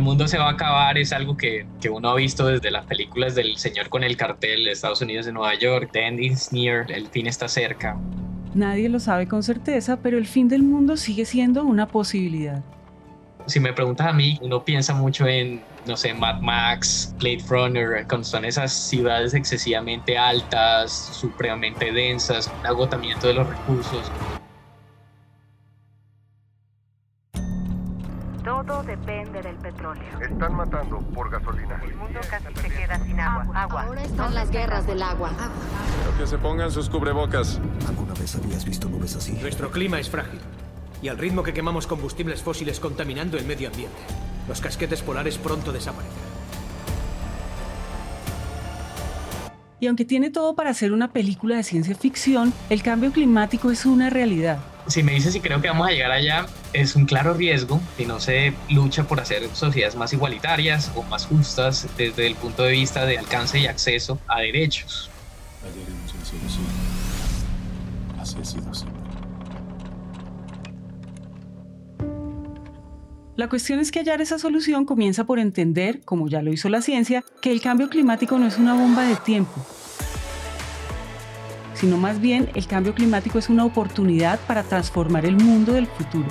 el mundo se va a acabar es algo que, que, uno ha visto desde las películas del señor con el cartel de Estados Unidos de Nueva York, The End is Near, el fin está cerca. Nadie lo sabe con certeza, pero el fin del mundo sigue siendo una posibilidad. Si me preguntas a mí, uno piensa mucho en, no sé, Mad Max, Blade Runner, con son esas ciudades excesivamente altas, supremamente densas, un agotamiento de los recursos. Petróleo. Están matando por gasolina. El mundo casi se queda sin agua. Agua. Ahora están las guerras del agua. Pero que se pongan sus cubrebocas. ¿Alguna vez habías visto nubes así? Nuestro clima es frágil. Y al ritmo que quemamos combustibles fósiles contaminando el medio ambiente, los casquetes polares pronto desaparecerán. Y aunque tiene todo para ser una película de ciencia ficción, el cambio climático es una realidad si me dices si creo que vamos a llegar allá, es un claro riesgo si no se lucha por hacer sociedades más igualitarias o más justas desde el punto de vista de alcance y acceso a derechos. La cuestión es que hallar esa solución comienza por entender, como ya lo hizo la ciencia, que el cambio climático no es una bomba de tiempo, sino más bien el cambio climático es una oportunidad para transformar el mundo del futuro.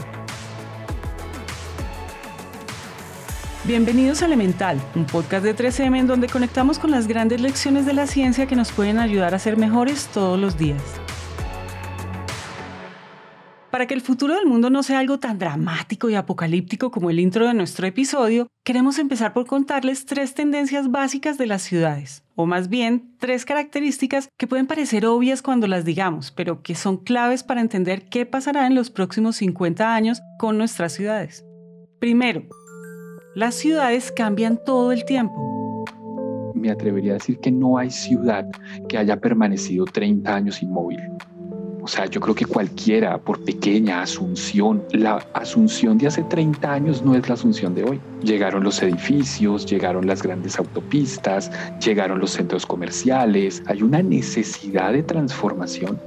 Bienvenidos a Elemental, un podcast de 3M en donde conectamos con las grandes lecciones de la ciencia que nos pueden ayudar a ser mejores todos los días. Para que el futuro del mundo no sea algo tan dramático y apocalíptico como el intro de nuestro episodio, queremos empezar por contarles tres tendencias básicas de las ciudades, o más bien tres características que pueden parecer obvias cuando las digamos, pero que son claves para entender qué pasará en los próximos 50 años con nuestras ciudades. Primero, las ciudades cambian todo el tiempo. Me atrevería a decir que no hay ciudad que haya permanecido 30 años inmóvil. O sea, yo creo que cualquiera, por pequeña asunción, la asunción de hace 30 años no es la asunción de hoy. Llegaron los edificios, llegaron las grandes autopistas, llegaron los centros comerciales, hay una necesidad de transformación.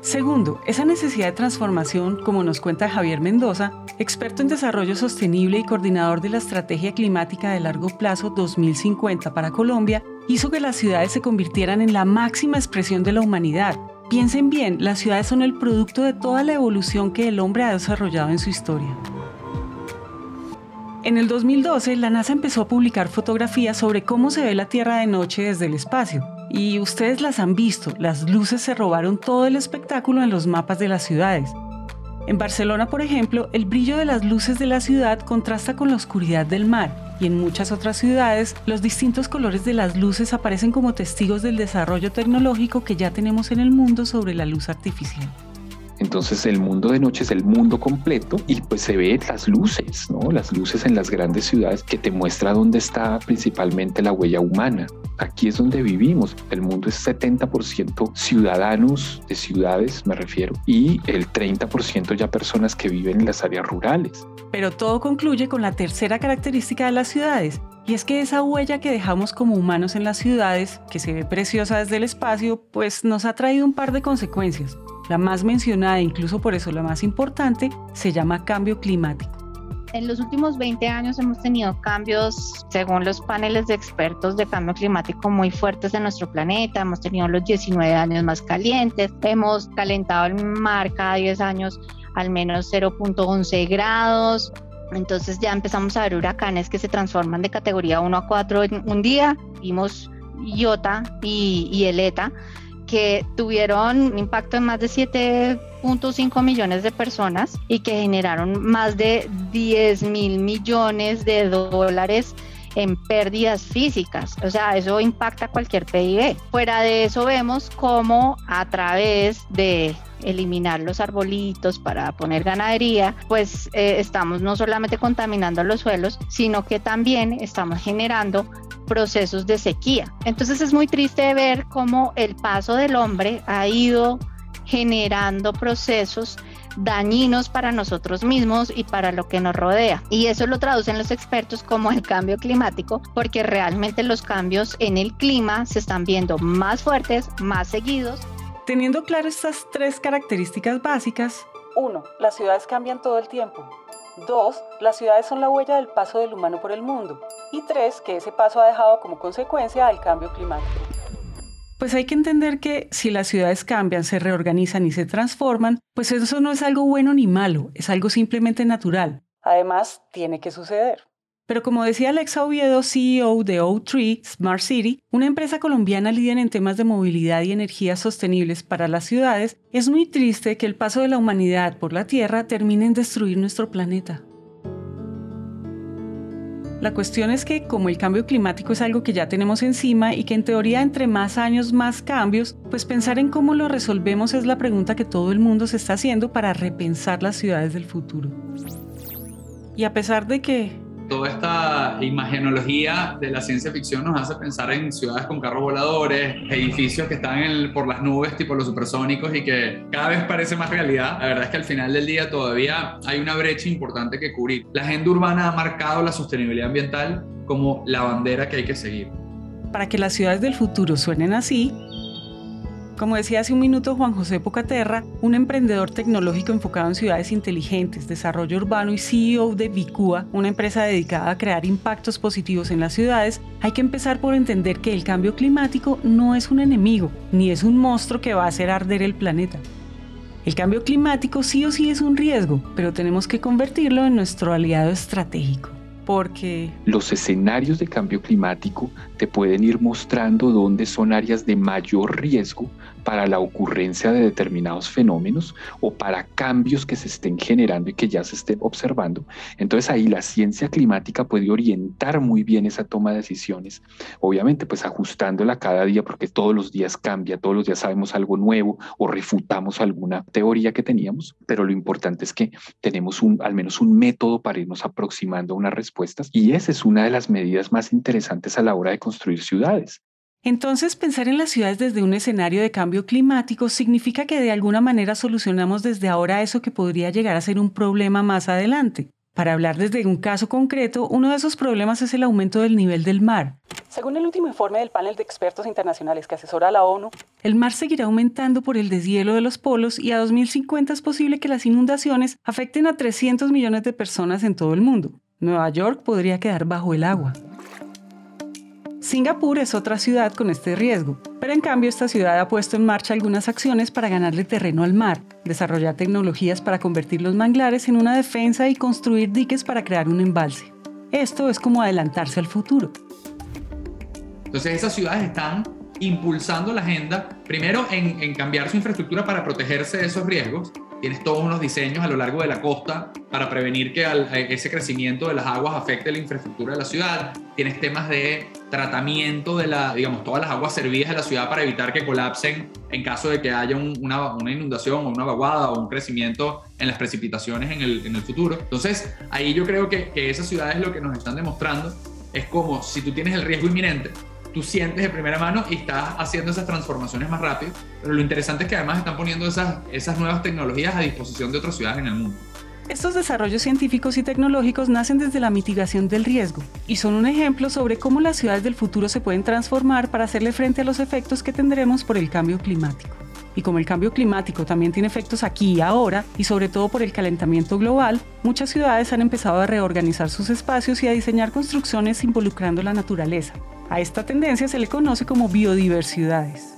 Segundo, esa necesidad de transformación, como nos cuenta Javier Mendoza, experto en desarrollo sostenible y coordinador de la Estrategia Climática de Largo Plazo 2050 para Colombia, hizo que las ciudades se convirtieran en la máxima expresión de la humanidad Piensen bien, las ciudades son el producto de toda la evolución que el hombre ha desarrollado en su historia. En el 2012, la NASA empezó a publicar fotografías sobre cómo se ve la Tierra de noche desde el espacio. Y ustedes las han visto, las luces se robaron todo el espectáculo en los mapas de las ciudades. En Barcelona, por ejemplo, el brillo de las luces de la ciudad contrasta con la oscuridad del mar y en muchas otras ciudades, los distintos colores de las luces aparecen como testigos del desarrollo tecnológico que ya tenemos en el mundo sobre la luz artificial. Entonces el mundo de noche es el mundo completo y pues se ve las luces, ¿no? Las luces en las grandes ciudades que te muestra dónde está principalmente la huella humana. Aquí es donde vivimos. El mundo es 70% ciudadanos de ciudades, me refiero, y el 30% ya personas que viven en las áreas rurales. Pero todo concluye con la tercera característica de las ciudades, y es que esa huella que dejamos como humanos en las ciudades, que se ve preciosa desde el espacio, pues nos ha traído un par de consecuencias. La más mencionada, incluso por eso la más importante, se llama cambio climático. En los últimos 20 años hemos tenido cambios, según los paneles de expertos de cambio climático, muy fuertes en nuestro planeta. Hemos tenido los 19 años más calientes, hemos calentado el mar cada 10 años al menos 0.11 grados. Entonces ya empezamos a ver huracanes que se transforman de categoría 1 a 4 en un día. Vimos Iota y, y Eleta que tuvieron un impacto en más de 7.5 millones de personas y que generaron más de 10 mil millones de dólares en pérdidas físicas. O sea, eso impacta cualquier PIB. Fuera de eso vemos cómo a través de eliminar los arbolitos para poner ganadería, pues eh, estamos no solamente contaminando los suelos, sino que también estamos generando procesos de sequía. Entonces es muy triste ver cómo el paso del hombre ha ido generando procesos dañinos para nosotros mismos y para lo que nos rodea. Y eso lo traducen los expertos como el cambio climático, porque realmente los cambios en el clima se están viendo más fuertes, más seguidos. Teniendo claro estas tres características básicas, 1. Las ciudades cambian todo el tiempo. 2. Las ciudades son la huella del paso del humano por el mundo. Y 3. Que ese paso ha dejado como consecuencia el cambio climático. Pues hay que entender que si las ciudades cambian, se reorganizan y se transforman, pues eso no es algo bueno ni malo, es algo simplemente natural. Además, tiene que suceder. Pero como decía Alexa Oviedo, CEO de O3 Smart City, una empresa colombiana líder en temas de movilidad y energías sostenibles para las ciudades, es muy triste que el paso de la humanidad por la Tierra termine en destruir nuestro planeta. La cuestión es que como el cambio climático es algo que ya tenemos encima y que en teoría entre más años más cambios, pues pensar en cómo lo resolvemos es la pregunta que todo el mundo se está haciendo para repensar las ciudades del futuro. Y a pesar de que toda esta imagenología de la ciencia ficción nos hace pensar en ciudades con carros voladores, edificios que están por las nubes, tipo los supersónicos, y que cada vez parece más realidad. La verdad es que al final del día todavía hay una brecha importante que cubrir. La agenda urbana ha marcado la sostenibilidad ambiental como la bandera que hay que seguir. Para que las ciudades del futuro suenen así, como decía hace un minuto Juan José Pocaterra, un emprendedor tecnológico enfocado en ciudades inteligentes, desarrollo urbano y CEO de Vicua, una empresa dedicada a crear impactos positivos en las ciudades, hay que empezar por entender que el cambio climático no es un enemigo, ni es un monstruo que va a hacer arder el planeta. El cambio climático sí o sí es un riesgo, pero tenemos que convertirlo en nuestro aliado estratégico porque... Los escenarios de cambio climático te pueden ir mostrando dónde son áreas de mayor riesgo para la ocurrencia de determinados fenómenos o para cambios que se estén generando y que ya se estén observando. Entonces ahí la ciencia climática puede orientar muy bien esa toma de decisiones, obviamente pues ajustándola cada día porque todos los días cambia, todos los días sabemos algo nuevo o refutamos alguna teoría que teníamos, pero lo importante es que tenemos un, al menos un método para irnos aproximando a una respuesta y esa es una de las medidas más interesantes a la hora de construir ciudades. Entonces, pensar en las ciudades desde un escenario de cambio climático significa que de alguna manera solucionamos desde ahora eso que podría llegar a ser un problema más adelante. Para hablar desde un caso concreto, uno de esos problemas es el aumento del nivel del mar. Según el último informe del panel de expertos internacionales que asesora a la ONU, el mar seguirá aumentando por el deshielo de los polos y a 2050 es posible que las inundaciones afecten a 300 millones de personas en todo el mundo. Nueva York podría quedar bajo el agua. Singapur es otra ciudad con este riesgo, pero en cambio esta ciudad ha puesto en marcha algunas acciones para ganarle terreno al mar, desarrollar tecnologías para convertir los manglares en una defensa y construir diques para crear un embalse. Esto es como adelantarse al futuro. Entonces esas ciudades están impulsando la agenda, primero en, en cambiar su infraestructura para protegerse de esos riesgos, Tienes todos unos diseños a lo largo de la costa para prevenir que ese crecimiento de las aguas afecte la infraestructura de la ciudad. Tienes temas de tratamiento de la, digamos, todas las aguas servidas de la ciudad para evitar que colapsen en caso de que haya una, una, inundación o una vaguada o un crecimiento en las precipitaciones en el, en el futuro. Entonces, ahí yo creo que, que esas ciudades lo que nos están demostrando es como si tú tienes el riesgo inminente, sientes de primera mano y estás haciendo esas transformaciones más rápido. Pero lo interesante es que además están poniendo esas, esas nuevas tecnologías a disposición de otras ciudades en el mundo. Estos desarrollos científicos y tecnológicos nacen desde la mitigación del riesgo y son un ejemplo sobre cómo las ciudades del futuro se pueden transformar para hacerle frente a los efectos que tendremos por el cambio climático. Y como el cambio climático también tiene efectos aquí y ahora, y sobre todo por el calentamiento global, muchas ciudades han empezado a reorganizar sus espacios y a diseñar construcciones involucrando la naturaleza, a esta tendencia se le conoce como biodiversidades.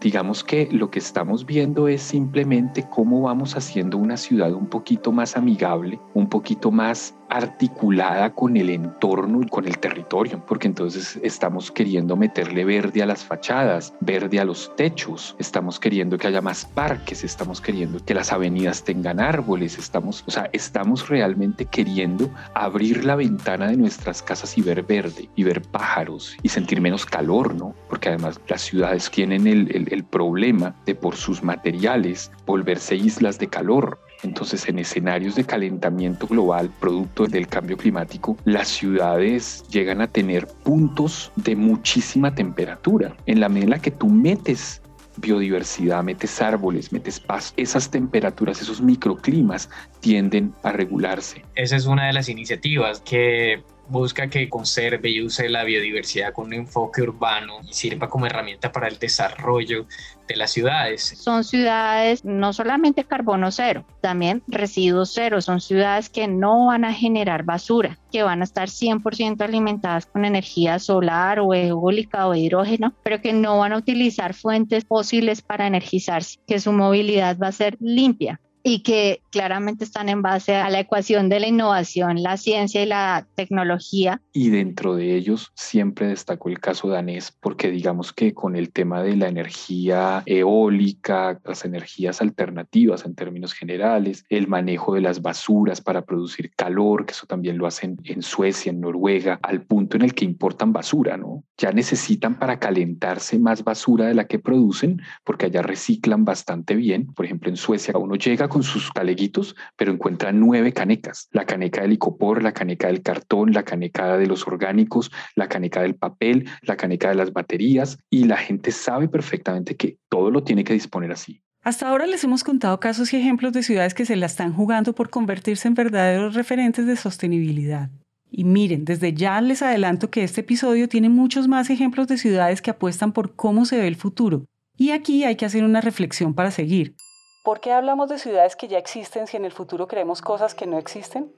Digamos que lo que estamos viendo es simplemente cómo vamos haciendo una ciudad un poquito más amigable, un poquito más articulada con el entorno y con el territorio, porque entonces estamos queriendo meterle verde a las fachadas, verde a los techos, estamos queriendo que haya más parques, estamos queriendo que las avenidas tengan árboles, estamos, o sea, estamos realmente queriendo abrir la ventana de nuestras casas y ver verde y ver pájaros y sentir menos calor, ¿no? Porque además las ciudades tienen el, el, el problema de por sus materiales volverse islas de calor entonces, en escenarios de calentamiento global, producto del cambio climático, las ciudades llegan a tener puntos de muchísima temperatura. En la medida en la que tú metes biodiversidad, metes árboles, metes paz, esas temperaturas, esos microclimas tienden a regularse. Esa es una de las iniciativas que busca que conserve y use la biodiversidad con un enfoque urbano y sirva como herramienta para el desarrollo de las ciudades. Son ciudades no solamente carbono cero, también residuos cero. Son ciudades que no van a generar basura, que van a estar 100% alimentadas con energía solar o eólica o hidrógeno, pero que no van a utilizar fuentes fósiles para energizarse, que su movilidad va a ser limpia y que claramente están en base a la ecuación de la innovación, la ciencia y la tecnología. Y dentro de ellos siempre destacó el caso danés porque digamos que con el tema de la energía eólica, las energías alternativas en términos generales, el manejo de las basuras para producir calor, que eso también lo hacen en Suecia, en Noruega, al punto en el que importan basura, ¿no? Ya necesitan para calentarse más basura de la que producen porque allá reciclan bastante bien. Por ejemplo, en Suecia uno llega con sus taleguitos, pero encuentra nueve canecas. La caneca del licopor, la caneca del cartón, la caneca de los orgánicos, la caneca del papel, la caneca de las baterías y la gente sabe perfectamente que todo lo tiene que disponer así. Hasta ahora les hemos contado casos y ejemplos de ciudades que se la están jugando por convertirse en verdaderos referentes de sostenibilidad. Y miren, desde ya les adelanto que este episodio tiene muchos más ejemplos de ciudades que apuestan por cómo se ve el futuro. Y aquí hay que hacer una reflexión para seguir. ¿Por qué hablamos de ciudades que ya existen si en el futuro creemos cosas que no existen?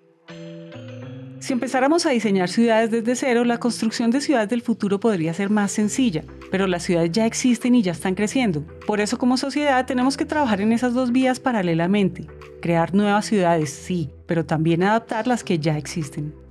Si empezáramos a diseñar ciudades desde cero, la construcción de ciudades del futuro podría ser más sencilla, pero las ciudades ya existen y ya están creciendo. Por eso como sociedad tenemos que trabajar en esas dos vías paralelamente. Crear nuevas ciudades, sí, pero también adaptar las que ya existen.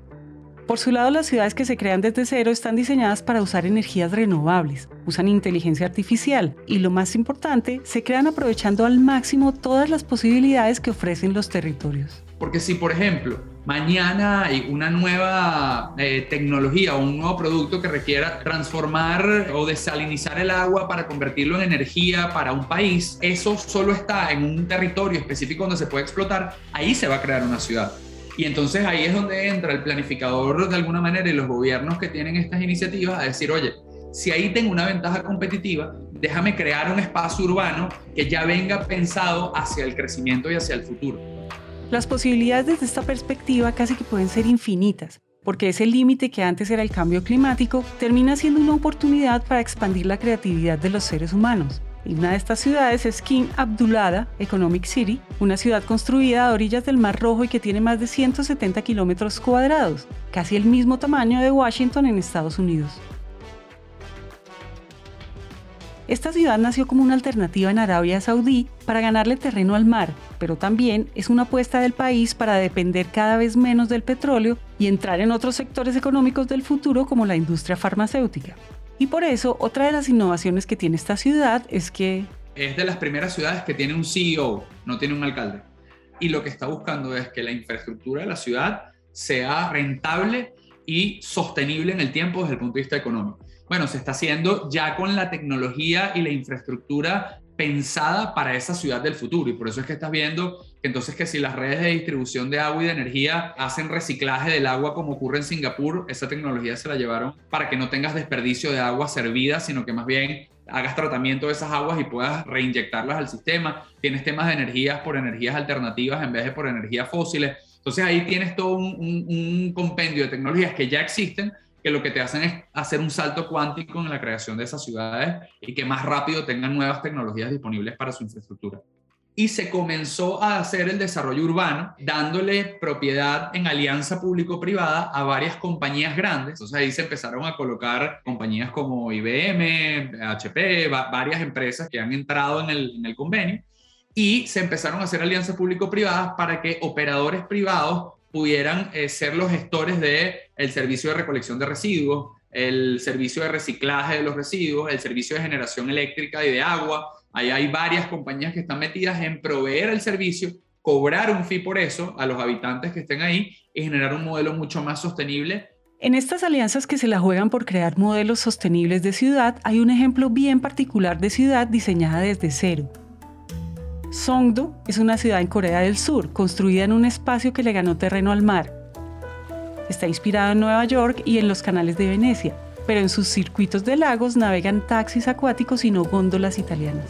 Por su lado, las ciudades que se crean desde cero están diseñadas para usar energías renovables, usan inteligencia artificial y lo más importante, se crean aprovechando al máximo todas las posibilidades que ofrecen los territorios. Porque si, por ejemplo, mañana hay una nueva eh, tecnología o un nuevo producto que requiera transformar o desalinizar el agua para convertirlo en energía para un país, eso solo está en un territorio específico donde se puede explotar, ahí se va a crear una ciudad. Y entonces ahí es donde entra el planificador de alguna manera y los gobiernos que tienen estas iniciativas a decir, oye, si ahí tengo una ventaja competitiva, déjame crear un espacio urbano que ya venga pensado hacia el crecimiento y hacia el futuro. Las posibilidades desde esta perspectiva casi que pueden ser infinitas, porque ese límite que antes era el cambio climático termina siendo una oportunidad para expandir la creatividad de los seres humanos. Una de estas ciudades es King Abdullah Economic City, una ciudad construida a orillas del Mar Rojo y que tiene más de 170 kilómetros cuadrados, casi el mismo tamaño de Washington en Estados Unidos. Esta ciudad nació como una alternativa en Arabia Saudí para ganarle terreno al mar, pero también es una apuesta del país para depender cada vez menos del petróleo y entrar en otros sectores económicos del futuro como la industria farmacéutica. Y por eso, otra de las innovaciones que tiene esta ciudad es que... Es de las primeras ciudades que tiene un CEO, no tiene un alcalde. Y lo que está buscando es que la infraestructura de la ciudad sea rentable y sostenible en el tiempo desde el punto de vista económico. Bueno, se está haciendo ya con la tecnología y la infraestructura pensada para esa ciudad del futuro y por eso es que estás viendo que entonces que si las redes de distribución de agua y de energía hacen reciclaje del agua como ocurre en Singapur, esa tecnología se la llevaron para que no tengas desperdicio de agua servida, sino que más bien hagas tratamiento de esas aguas y puedas reinyectarlas al sistema. Tienes temas de energías por energías alternativas en vez de por energías fósiles. Entonces ahí tienes todo un, un compendio de tecnologías que ya existen, que lo que te hacen es hacer un salto cuántico en la creación de esas ciudades y que más rápido tengan nuevas tecnologías disponibles para su infraestructura. Y se comenzó a hacer el desarrollo urbano dándole propiedad en alianza público-privada a varias compañías grandes. Entonces ahí se empezaron a colocar compañías como IBM, HP, varias empresas que han entrado en el, en el convenio y se empezaron a hacer alianzas público-privadas para que operadores privados pudieran eh, ser los gestores del el servicio de recolección de residuos, el servicio de reciclaje de los residuos, el servicio de generación eléctrica y de agua. Ahí hay varias compañías que están metidas en proveer el servicio, cobrar un fee por eso a los habitantes que estén ahí y generar un modelo mucho más sostenible. En estas alianzas que se la juegan por crear modelos sostenibles de ciudad, hay un ejemplo bien particular de ciudad diseñada desde cero. Songdo es una ciudad en Corea del Sur, construida en un espacio que le ganó terreno al mar. Está inspirado en Nueva York y en los canales de Venecia, pero en sus circuitos de lagos navegan taxis acuáticos y no góndolas italianas.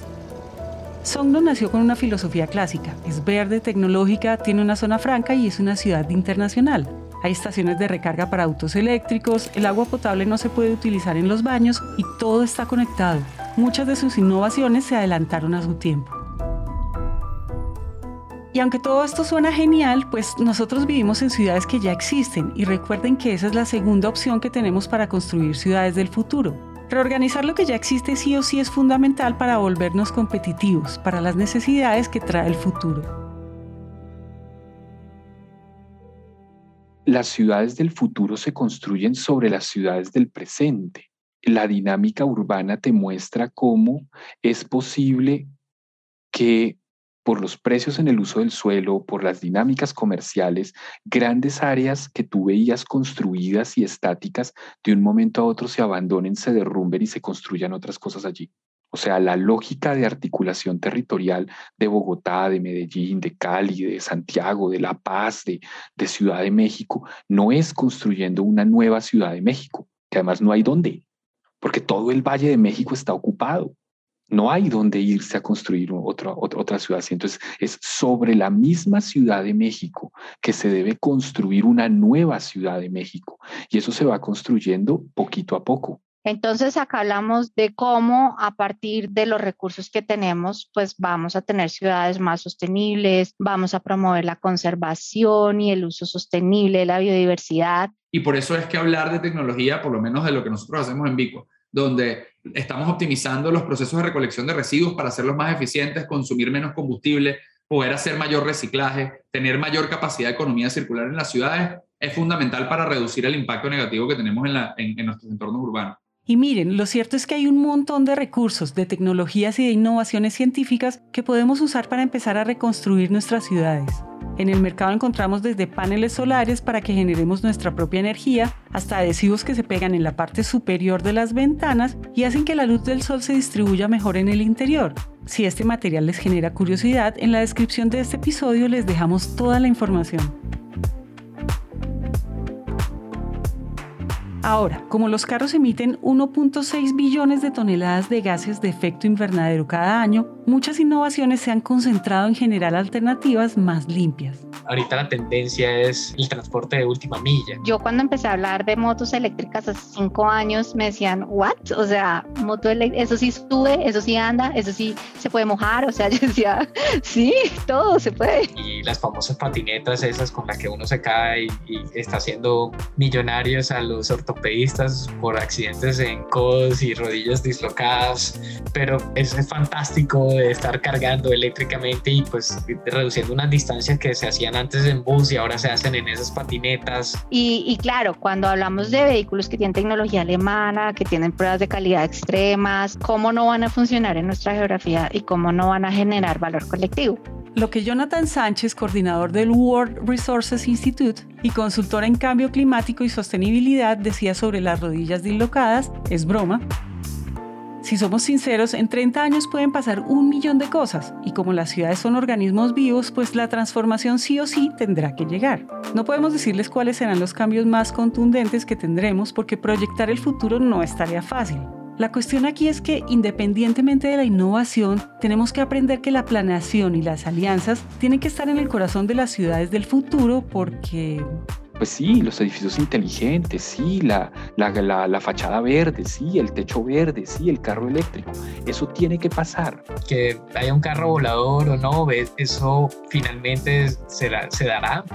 Songdo nació con una filosofía clásica, es verde, tecnológica, tiene una zona franca y es una ciudad internacional. Hay estaciones de recarga para autos eléctricos, el agua potable no se puede utilizar en los baños y todo está conectado. Muchas de sus innovaciones se adelantaron a su tiempo. Y aunque todo esto suena genial, pues nosotros vivimos en ciudades que ya existen y recuerden que esa es la segunda opción que tenemos para construir ciudades del futuro. Reorganizar lo que ya existe sí o sí es fundamental para volvernos competitivos, para las necesidades que trae el futuro. las ciudades del futuro se construyen sobre las ciudades del presente. La dinámica urbana te muestra cómo es posible que por los precios en el uso del suelo, por las dinámicas comerciales, grandes áreas que tú veías construidas y estáticas, de un momento a otro se abandonen, se derrumben y se construyan otras cosas allí. O sea, la lógica de articulación territorial de Bogotá, de Medellín, de Cali, de Santiago, de La Paz, de, Ciudad de México, no es construyendo una nueva Ciudad de México, que además no hay dónde, porque todo el Valle de México está ocupado. No hay dónde irse a construir otra, otra, otra ciudad. Entonces, es sobre la misma Ciudad de México que se debe construir una nueva Ciudad de México. Y eso se va construyendo poquito a poco. Entonces, acá hablamos de cómo a partir de los recursos que tenemos, pues vamos a tener ciudades más sostenibles, vamos a promover la conservación y el uso sostenible de la biodiversidad. Y por eso es que hablar de tecnología, por lo menos de lo que nosotros hacemos en Vico, donde estamos optimizando los procesos de recolección de residuos para hacerlos más eficientes, consumir menos combustible, poder hacer mayor reciclaje, tener mayor capacidad de economía circular en las ciudades, es fundamental para reducir el impacto negativo que tenemos en, en nuestros entornos urbanos. Y miren, lo cierto es que hay un montón de recursos, de tecnologías y de innovaciones científicas que podemos usar para empezar a reconstruir nuestras ciudades. En el mercado encontramos desde paneles solares para que generemos nuestra propia energía, hasta adhesivos que se pegan en la parte superior de las ventanas y hacen que la luz del sol se distribuya mejor en el interior. Si este material les genera curiosidad, en la descripción de este episodio les dejamos toda la información. Ahora, como los carros emiten 1.6 billones de toneladas de gases de efecto invernadero cada año, muchas innovaciones se han concentrado en generar alternativas más limpias. Ahorita la tendencia es el transporte de última milla. Yo cuando empecé a hablar de motos eléctricas hace cinco años me decían, ¿what? O sea, moto eso sí sube, eso sí anda, eso sí se puede mojar. O sea, yo decía, sí, todo se puede. Y las famosas patinetas esas con las que uno se cae y, y está haciendo millonarios a los ortopedistas por accidentes en codos y rodillas dislocadas. Pero es, fantástico estar cargando eléctricamente y pues reduciendo unas distancias que se hacían antes en bus y ahora se hacen en esas patinetas. Y, y claro, cuando hablamos de vehículos que tienen tecnología alemana, que tienen pruebas de calidad extremas, ¿cómo no van a funcionar en nuestra geografía y cómo no van a generar valor colectivo? Lo que Jonathan Sánchez, coordinador del World Resources Institute y consultor en cambio climático y sostenibilidad, decía sobre las rodillas dislocadas, es broma, si somos sinceros, en 30 años pueden pasar un millón de cosas y como las ciudades son organismos vivos, pues la transformación sí o sí tendrá que llegar. No podemos decirles cuáles serán los cambios más contundentes que tendremos porque proyectar el futuro no es tarea fácil. La cuestión aquí es que independientemente de la innovación, tenemos que aprender que la planeación y las alianzas tienen que estar en el corazón de las ciudades del futuro porque pues sí, los edificios inteligentes, sí, la, la, la, fachada verde, sí, el techo verde, sí, el carro eléctrico. Eso tiene que pasar. Que haya un carro volador o no, eso finalmente se, se dará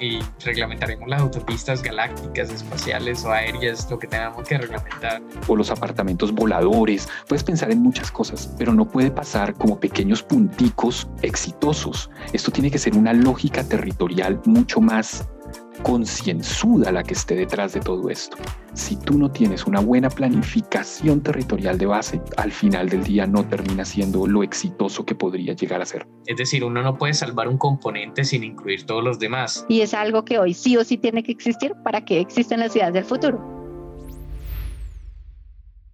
y reglamentaremos las autopistas galácticas, espaciales o aéreas, lo que tengamos que reglamentar. O los apartamentos voladores. Puedes pensar en muchas cosas, pero no puede pasar como pequeños punticos exitosos. Esto tiene que ser una lógica territorial mucho más concienzuda la que esté detrás de todo esto. Si tú no tienes una buena planificación territorial de base, al final del día no termina siendo lo exitoso que podría llegar a ser. Es decir, uno no puede salvar un componente sin incluir todos los demás. Y es algo que hoy sí o sí tiene que existir para que existan las ciudades del futuro.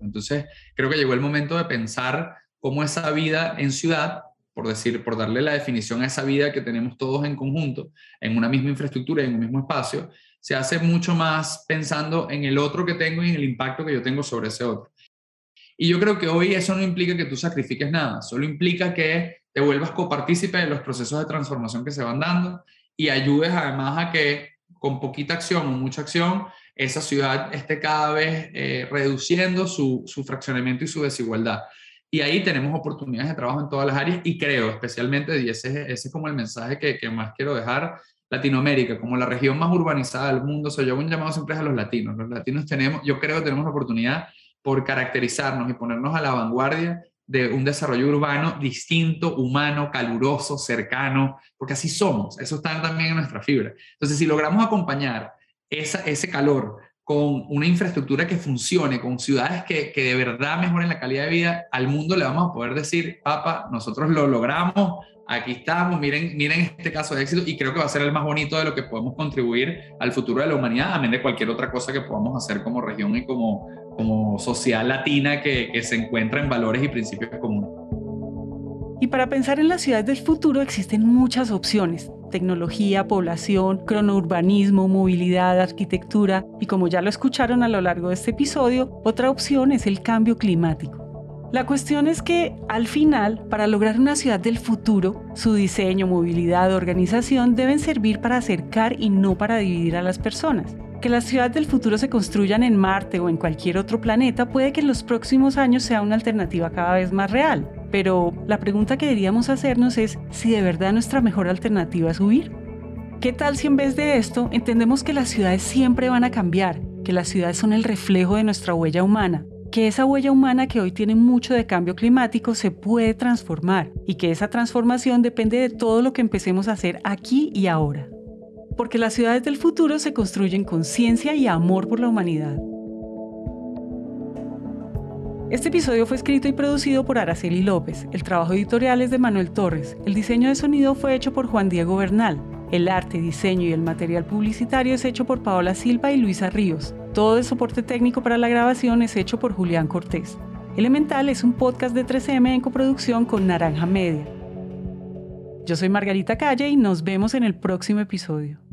Entonces, creo que llegó el momento de pensar cómo esa vida en ciudad por decir, por darle la definición a esa vida que tenemos todos en conjunto, en una misma infraestructura y en un mismo espacio, se hace mucho más pensando en el otro que tengo y en el impacto que yo tengo sobre ese otro. Y yo creo que hoy eso no implica que tú sacrifiques nada, solo implica que te vuelvas copartícipe de los procesos de transformación que se van dando y ayudes además a que con poquita acción o mucha acción, esa ciudad esté cada vez eh, reduciendo su, su fraccionamiento y su desigualdad. Y ahí tenemos oportunidades de trabajo en todas las áreas y creo especialmente, y ese, es como el mensaje que, más quiero dejar, Latinoamérica, como la región más urbanizada del mundo, o sea, yo hago un llamado siempre a los latinos. Los latinos tenemos, yo creo que tenemos la oportunidad por caracterizarnos y ponernos a la vanguardia de un desarrollo urbano distinto, humano, caluroso, cercano, porque así somos, eso está también en nuestra fibra. Entonces, si logramos acompañar ese calor con una infraestructura que funcione, con ciudades que, que, de verdad mejoren la calidad de vida, al mundo le vamos a poder decir, papá, nosotros lo logramos, aquí estamos, miren, miren este caso de éxito y creo que va a ser el más bonito de lo que podemos contribuir al futuro de la humanidad, amén de cualquier otra cosa que podamos hacer como región y como, como sociedad latina que, que se encuentra en valores y principios comunes. Y para pensar en las ciudades del futuro existen muchas opciones. Tecnología, población, cronourbanismo, movilidad, arquitectura y como ya lo escucharon a lo largo de este episodio, otra opción es el cambio climático. La cuestión es que, al final, para lograr una ciudad del futuro, su diseño, movilidad, organización deben servir para acercar y no para dividir a las personas. Que las ciudades del futuro se construyan en Marte o en cualquier otro planeta puede que en los próximos años sea una alternativa cada vez más real, pero la pregunta que deberíamos hacernos es si de verdad nuestra mejor alternativa es huir. ¿Qué tal si en vez de esto entendemos que las ciudades siempre van a cambiar, que las ciudades son el reflejo de nuestra huella humana, que esa huella humana que hoy tiene mucho de cambio climático se puede transformar y que esa transformación depende de todo lo que empecemos a hacer aquí y ahora. Porque las ciudades del futuro se construyen con ciencia y amor por la humanidad. Este episodio fue escrito y producido por Araceli López, el trabajo editorial es de Manuel Torres, el diseño de sonido fue hecho por Juan Diego Bernal, el arte, diseño y el material publicitario es hecho por Paola Silva y Luisa Ríos. Todo el soporte técnico para la grabación es hecho por Julián Cortés. Elemental es un podcast de 3M en coproducción con Naranja Media. Yo soy Margarita Calle y nos vemos en el próximo episodio.